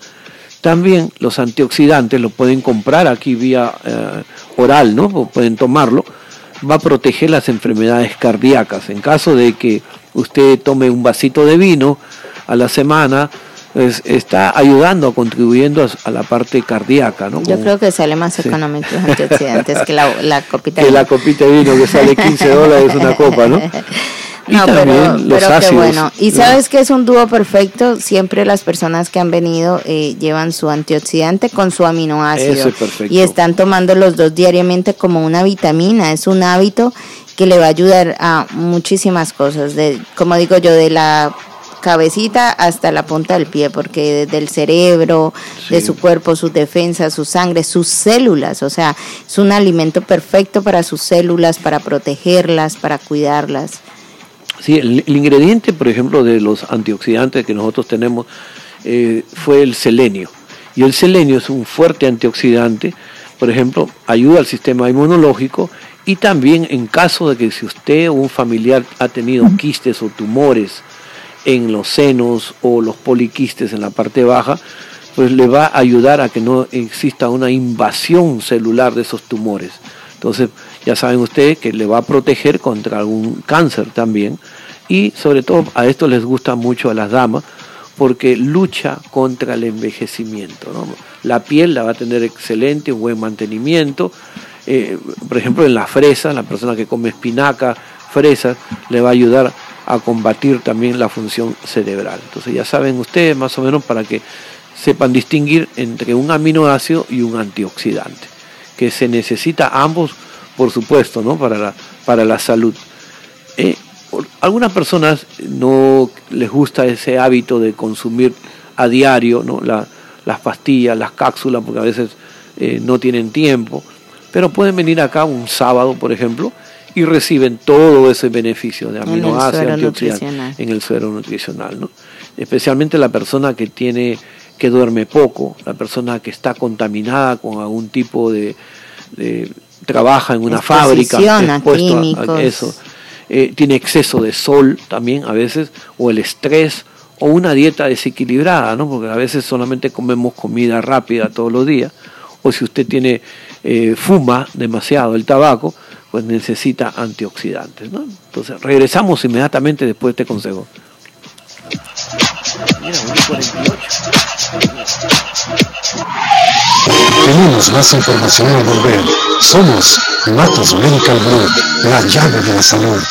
También los antioxidantes lo pueden comprar aquí vía eh, oral, ¿no? pueden tomarlo. Va a proteger las enfermedades cardíacas. En caso de que usted tome un vasito de vino, a la semana, pues, está ayudando, contribuyendo a, la parte cardíaca. ¿no? Yo creo que sale más económico los antioxidantes que la, la copita de vino. Que la copita de vino que sale 15 dólares una copa, ¿no? no, pero, pero qué bueno. Y sabes que es un dúo perfecto. Siempre las personas que han venido eh, llevan su antioxidante con su aminoácido. Es. Y están tomando los dos diariamente como una vitamina. Es un hábito que le va a ayudar a muchísimas cosas. De, como digo yo, de la cabecita hasta la punta del pie, porque desde el cerebro, de su cuerpo, sus defensas, su sangre, sus células, o sea, es un alimento perfecto para sus células, para protegerlas, para cuidarlas. Sí, el, ingrediente, por ejemplo, de los antioxidantes que nosotros tenemos eh, fue el selenio. Y el selenio es un fuerte antioxidante, por ejemplo, ayuda al sistema inmunológico y también en caso de que si usted o un familiar ha tenido quistes o tumores, en los senos o los poliquistes en la parte baja, pues le va a ayudar a que no exista una invasión celular de esos tumores. Entonces, ya saben ustedes que le va a proteger contra algún cáncer también. Y sobre todo a esto les gusta mucho a las damas, porque lucha contra el envejecimiento. La piel la va a tener excelente, un buen mantenimiento. Eh, por ejemplo, en la fresa, la persona que come espinaca, fresas, le va a ayudar a combatir también la función cerebral. Entonces ya saben ustedes más o menos para que sepan distinguir entre un aminoácido y un antioxidante, que se necesita ambos, por supuesto, ¿no? para, la, para la salud. Eh, algunas personas no les gusta ese hábito de consumir a diario ¿no? las pastillas, las cápsulas, porque a veces eh, no tienen tiempo, pero pueden venir acá un sábado, por ejemplo, y reciben todo ese beneficio de aminoácidos, antioxidantes en el suero nutricional. ¿no? Especialmente la persona que tiene que duerme poco, la persona que está contaminada con algún tipo de, trabaja en una fábrica, expuesto eso, eh, tiene exceso de sol también a veces, o el estrés, o una dieta desequilibrada, ¿no? porque a veces solamente comemos comida rápida todos los días, o si usted tiene eh, fuma demasiado el tabaco, pues necesita antioxidantes. ¿no? Entonces, regresamos inmediatamente después de este consejo. Tenemos más información al volver. Somos Matos Medical Group, la llave de la salud.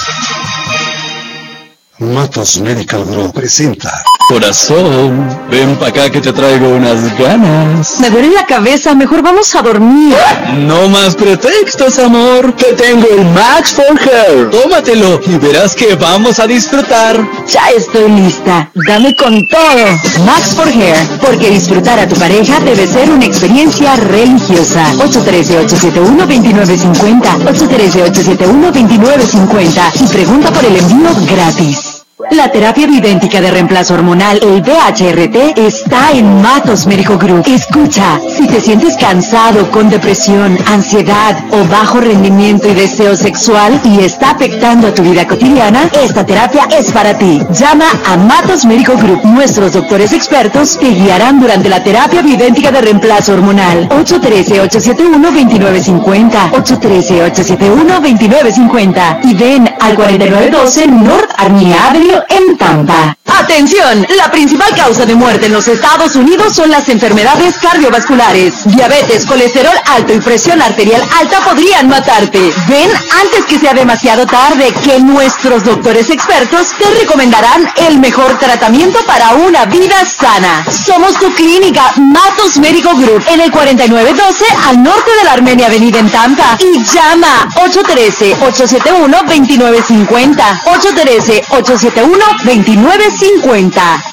Matos Medical Group presenta Corazón, ven para acá que te traigo unas ganas. Me duele la cabeza, mejor vamos a dormir. No más pretextos, amor. Te tengo el Max for Hair. Tómatelo y verás que vamos a disfrutar. Ya estoy lista. Dame con todo. Max for Hair, porque disfrutar a tu pareja debe ser una experiencia religiosa. 813-871-2950. 813-871-2950. Y pregunta por el envío gratis. La terapia bidéntica de reemplazo hormonal, el BHRT, está en Matos Médico Group. Escucha, si te sientes cansado, con depresión, ansiedad o bajo rendimiento y deseo sexual y está afectando a tu vida cotidiana, esta terapia es para ti. Llama a Matos Médico Group. Nuestros doctores expertos te guiarán durante la terapia bidéntica de reemplazo hormonal. 813-871-2950. 813-871-2950. Y ven al 4912 North Army en Tampa. Atención, la principal causa de muerte en los Estados Unidos son las enfermedades cardiovasculares. Diabetes, colesterol alto y presión arterial alta podrían matarte. Ven antes que sea demasiado tarde que nuestros doctores expertos te recomendarán el mejor tratamiento para una vida sana. Somos tu clínica Matos Médico Group en el 4912 al norte de la Armenia Avenida en Tampa y llama 813-871-2950. 813-871-2950. 50.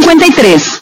53.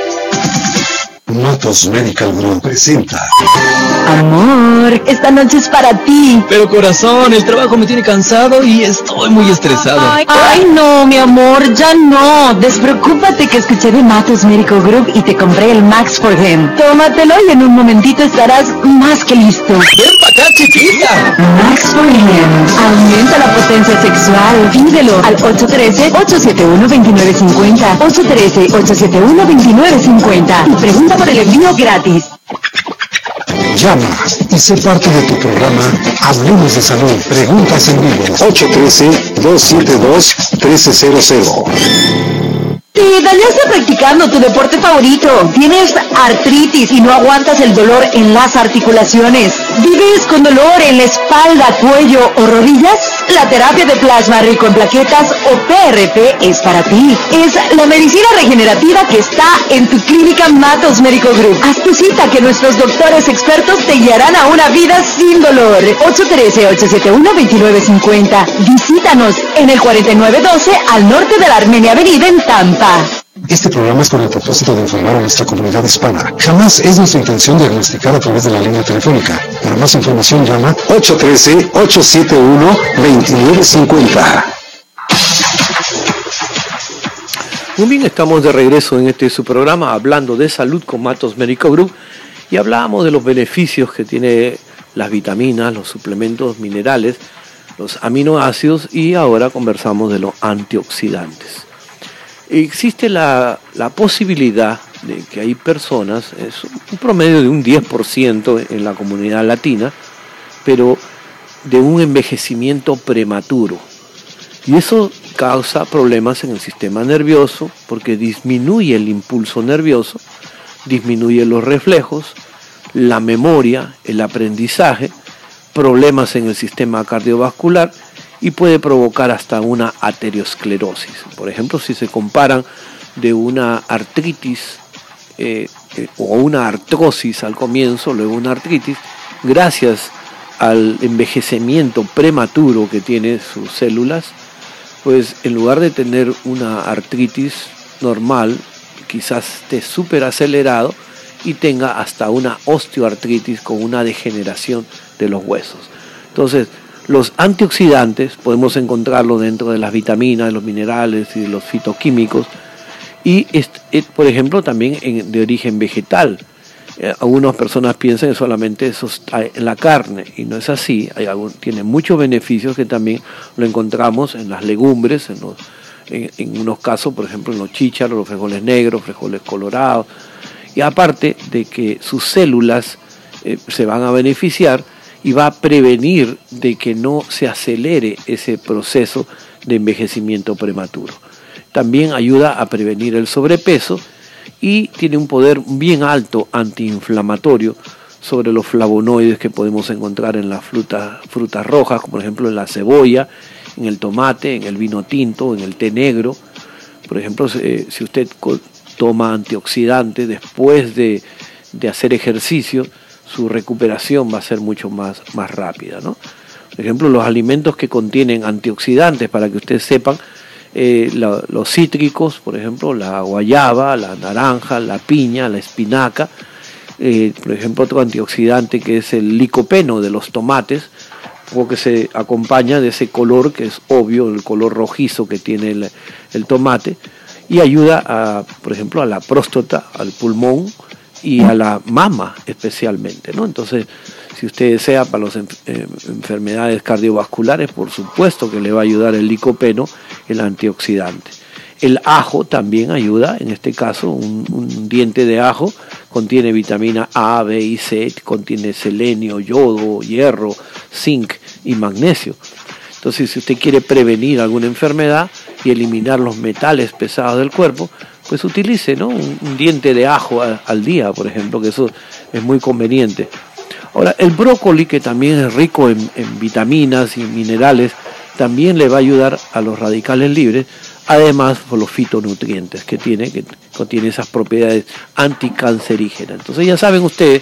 Matos Medical Group presenta. Amor, esta noche es para ti. Pero corazón, el trabajo me tiene cansado y estoy muy estresado. Ay, no, mi amor, ya no. Despreocúpate que escuché de Matos Medical Group y te compré el Max for Him. Tómatelo y en un momentito estarás más que listo. ¡Ven para acá, chiquita! Max for Him. Aumenta la potencia sexual. Pídelo al 813-871-2950. 813-871-2950. Y pregunta por el envío gratis. Llama y sé parte de tu programa Hablemos de Salud. Preguntas en vivo. 813-272-1300. Te dañaste practicando tu deporte favorito. Tienes artritis y no aguantas el dolor en las articulaciones. ¿Vives con dolor en la espalda, cuello o rodillas? La terapia de plasma rico en plaquetas o PRP es para ti. Es la medicina regenerativa que está en tu clínica Matos Medical Group. Haz tu cita que nuestros doctores expertos te guiarán a una vida sin dolor. 813-871-2950. Visítanos en el 4912 al norte de la Armenia Avenida en Tampa. Este programa es con el propósito de informar a nuestra comunidad hispana. Jamás es nuestra intención diagnosticar a través de la línea telefónica. Para más información llama 813-871-2950. Muy bien, estamos de regreso en este su programa hablando de salud con Matos Medical Group y hablábamos de los beneficios que tiene las vitaminas, los suplementos minerales, los aminoácidos y ahora conversamos de los antioxidantes. Existe la, posibilidad de que hay personas, es un promedio de un 10% en la comunidad latina, pero de un envejecimiento prematuro. Y eso causa problemas en el sistema nervioso porque disminuye el impulso nervioso, disminuye los reflejos, la memoria, el aprendizaje, problemas en el sistema cardiovascular y puede provocar hasta una aterosclerosis. Por ejemplo, si se comparan de una artritis eh, eh, o una artrosis al comienzo, luego una artritis, gracias al envejecimiento prematuro que tiene sus células, pues en lugar de tener una artritis normal, quizás esté súper acelerado y tenga hasta una osteoartritis con una degeneración de los huesos. Entonces, los antioxidantes podemos encontrarlo dentro de las vitaminas, los minerales y los fitoquímicos y, por ejemplo, también de origen vegetal. Eh, algunas personas piensan que solamente eso está en la carne y no es así. Hay tiene muchos beneficios que también lo encontramos en las legumbres, en, en, unos casos, por ejemplo, en los chícharos, los frijoles negros, frijoles colorados. Y aparte de que sus células eh, se van a beneficiar y va a prevenir de que no se acelere ese proceso de envejecimiento prematuro. También ayuda a prevenir el sobrepeso y tiene un poder bien alto antiinflamatorio sobre los flavonoides que podemos encontrar en las frutas, rojas, como por ejemplo en la cebolla, en el tomate, en el vino tinto, en el té negro. Por ejemplo, si usted toma antioxidante después de, hacer ejercicio, su recuperación va a ser mucho más, más rápida. ¿no? Por ejemplo, los alimentos que contienen antioxidantes, para que ustedes sepan, eh, los cítricos, por ejemplo, la guayaba, la naranja, la piña, la espinaca, eh, por ejemplo, otro antioxidante que es el licopeno de los tomates, que se acompaña de ese color que es obvio, el color rojizo que tiene el, tomate, y ayuda, a, por ejemplo, a la próstata, al pulmón y a la mama especialmente. ¿no? Entonces, si usted desea para las eh, enfermedades cardiovasculares, por supuesto que le va a ayudar el licopeno, el antioxidante. El ajo también ayuda, en este caso, un, diente de ajo contiene vitamina A, B y C, contiene selenio, yodo, hierro, zinc y magnesio. Entonces, si usted quiere prevenir alguna enfermedad y eliminar los metales pesados del cuerpo, pues utilice ¿no? un, diente de ajo al día, por ejemplo, que eso es muy conveniente. Ahora, el brócoli, que también es rico en, vitaminas y minerales, también le va a ayudar a los radicales libres, además por los fitonutrientes que tiene, que contiene esas propiedades anticancerígenas. Entonces ya saben ustedes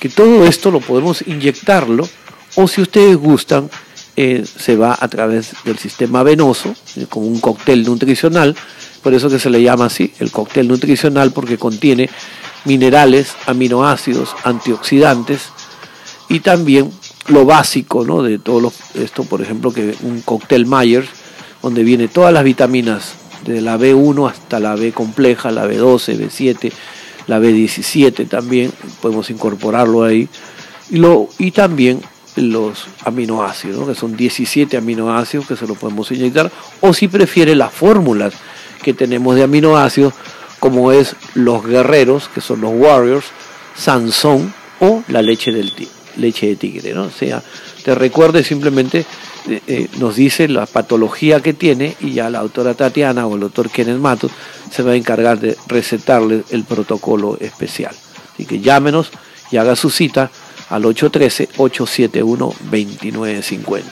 que todo esto lo podemos inyectarlo, o si ustedes gustan, eh, se va a través del sistema venoso, eh, con un cóctel nutricional, por eso que se le llama así, el cóctel nutricional, porque contiene minerales, aminoácidos, antioxidantes y también lo básico ¿no? de todo esto, por ejemplo, que un cóctel Myers, donde viene todas las vitaminas, de la B1 hasta la B compleja, la B12, B7, la B17 también, podemos incorporarlo ahí, y, lo, y también los aminoácidos, que son 17 aminoácidos que se lo podemos inyectar, o si prefiere las fórmulas que tenemos de aminoácidos, como es los guerreros, que son los warriors, Sansón o la leche, del leche de tigre. ¿no? O sea, te recuerde simplemente, eh, eh, nos dice la patología que tiene y ya la autora Tatiana o el doctor Kenneth Matos se va a encargar de recetarle el protocolo especial. Así que llámenos y haga su cita al 813-871-2950.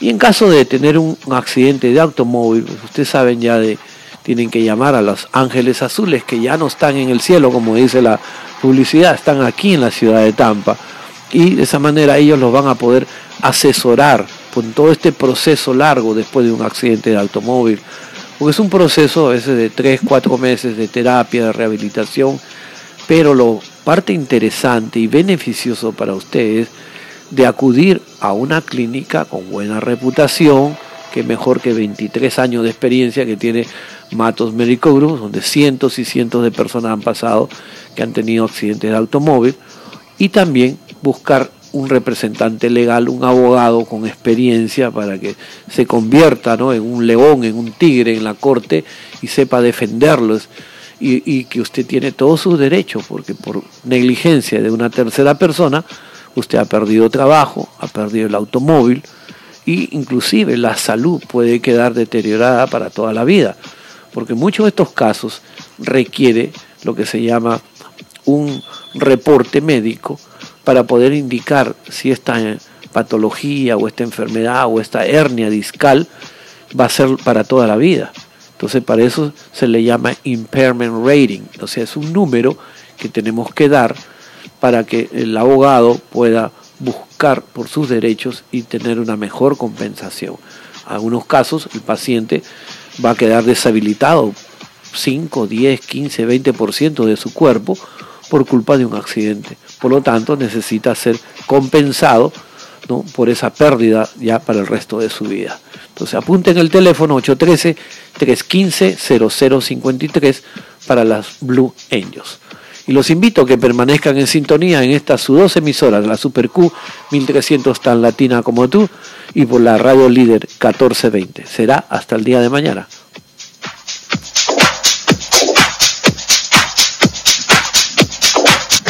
Y en caso de tener un accidente de automóvil, pues ustedes saben ya de tienen que llamar a los ángeles azules que ya no están en el cielo, como dice la publicidad, están aquí en la ciudad de Tampa. Y de esa manera ellos los van a poder asesorar con todo este proceso largo después de un accidente de automóvil. Porque es un proceso a veces de 3, 4 meses de terapia, de rehabilitación, pero lo parte interesante y beneficioso para ustedes de acudir a una clínica con buena reputación, que mejor que 23 años de experiencia que tiene Matos Medical Group, donde cientos y cientos de personas han pasado que han tenido accidentes de automóvil, y también buscar un representante legal, un abogado con experiencia para que se convierta ¿no? en un león, en un tigre en la corte y sepa defenderlos y, que usted tiene todos sus derechos, porque por negligencia de una tercera persona usted ha perdido trabajo, ha perdido el automóvil, y inclusive la salud puede quedar deteriorada para toda la vida, porque muchos de estos casos requiere lo que se llama un reporte médico para poder indicar si esta patología o esta enfermedad o esta hernia discal va a ser para toda la vida. Entonces para eso se le llama impairment rating, o sea, es un número que tenemos que dar para que el abogado pueda buscar por sus derechos y tener una mejor compensación. En algunos casos el paciente va a quedar deshabilitado 5, 10, 15, 20% de su cuerpo por culpa de un accidente. Por lo tanto, necesita ser compensado ¿no? por esa pérdida ya para el resto de su vida. Entonces apunten el teléfono 813-315-0053 para las Blue Angels y los invito a que permanezcan en sintonía en estas sus dos emisoras, la Super Q 1300 tan latina como tú y por la Radio Líder 1420. Será hasta el día de mañana.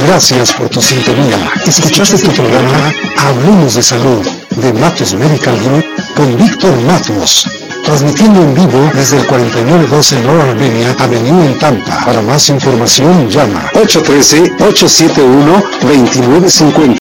Gracias por tu sintonía. Escuchaste tu programa Hablemos de Salud de Matos Medical Group con Víctor Matos transmitiendo en vivo desde el 4912 North Armenia Avenue en Tampa. Para más información llama 813-871-2950.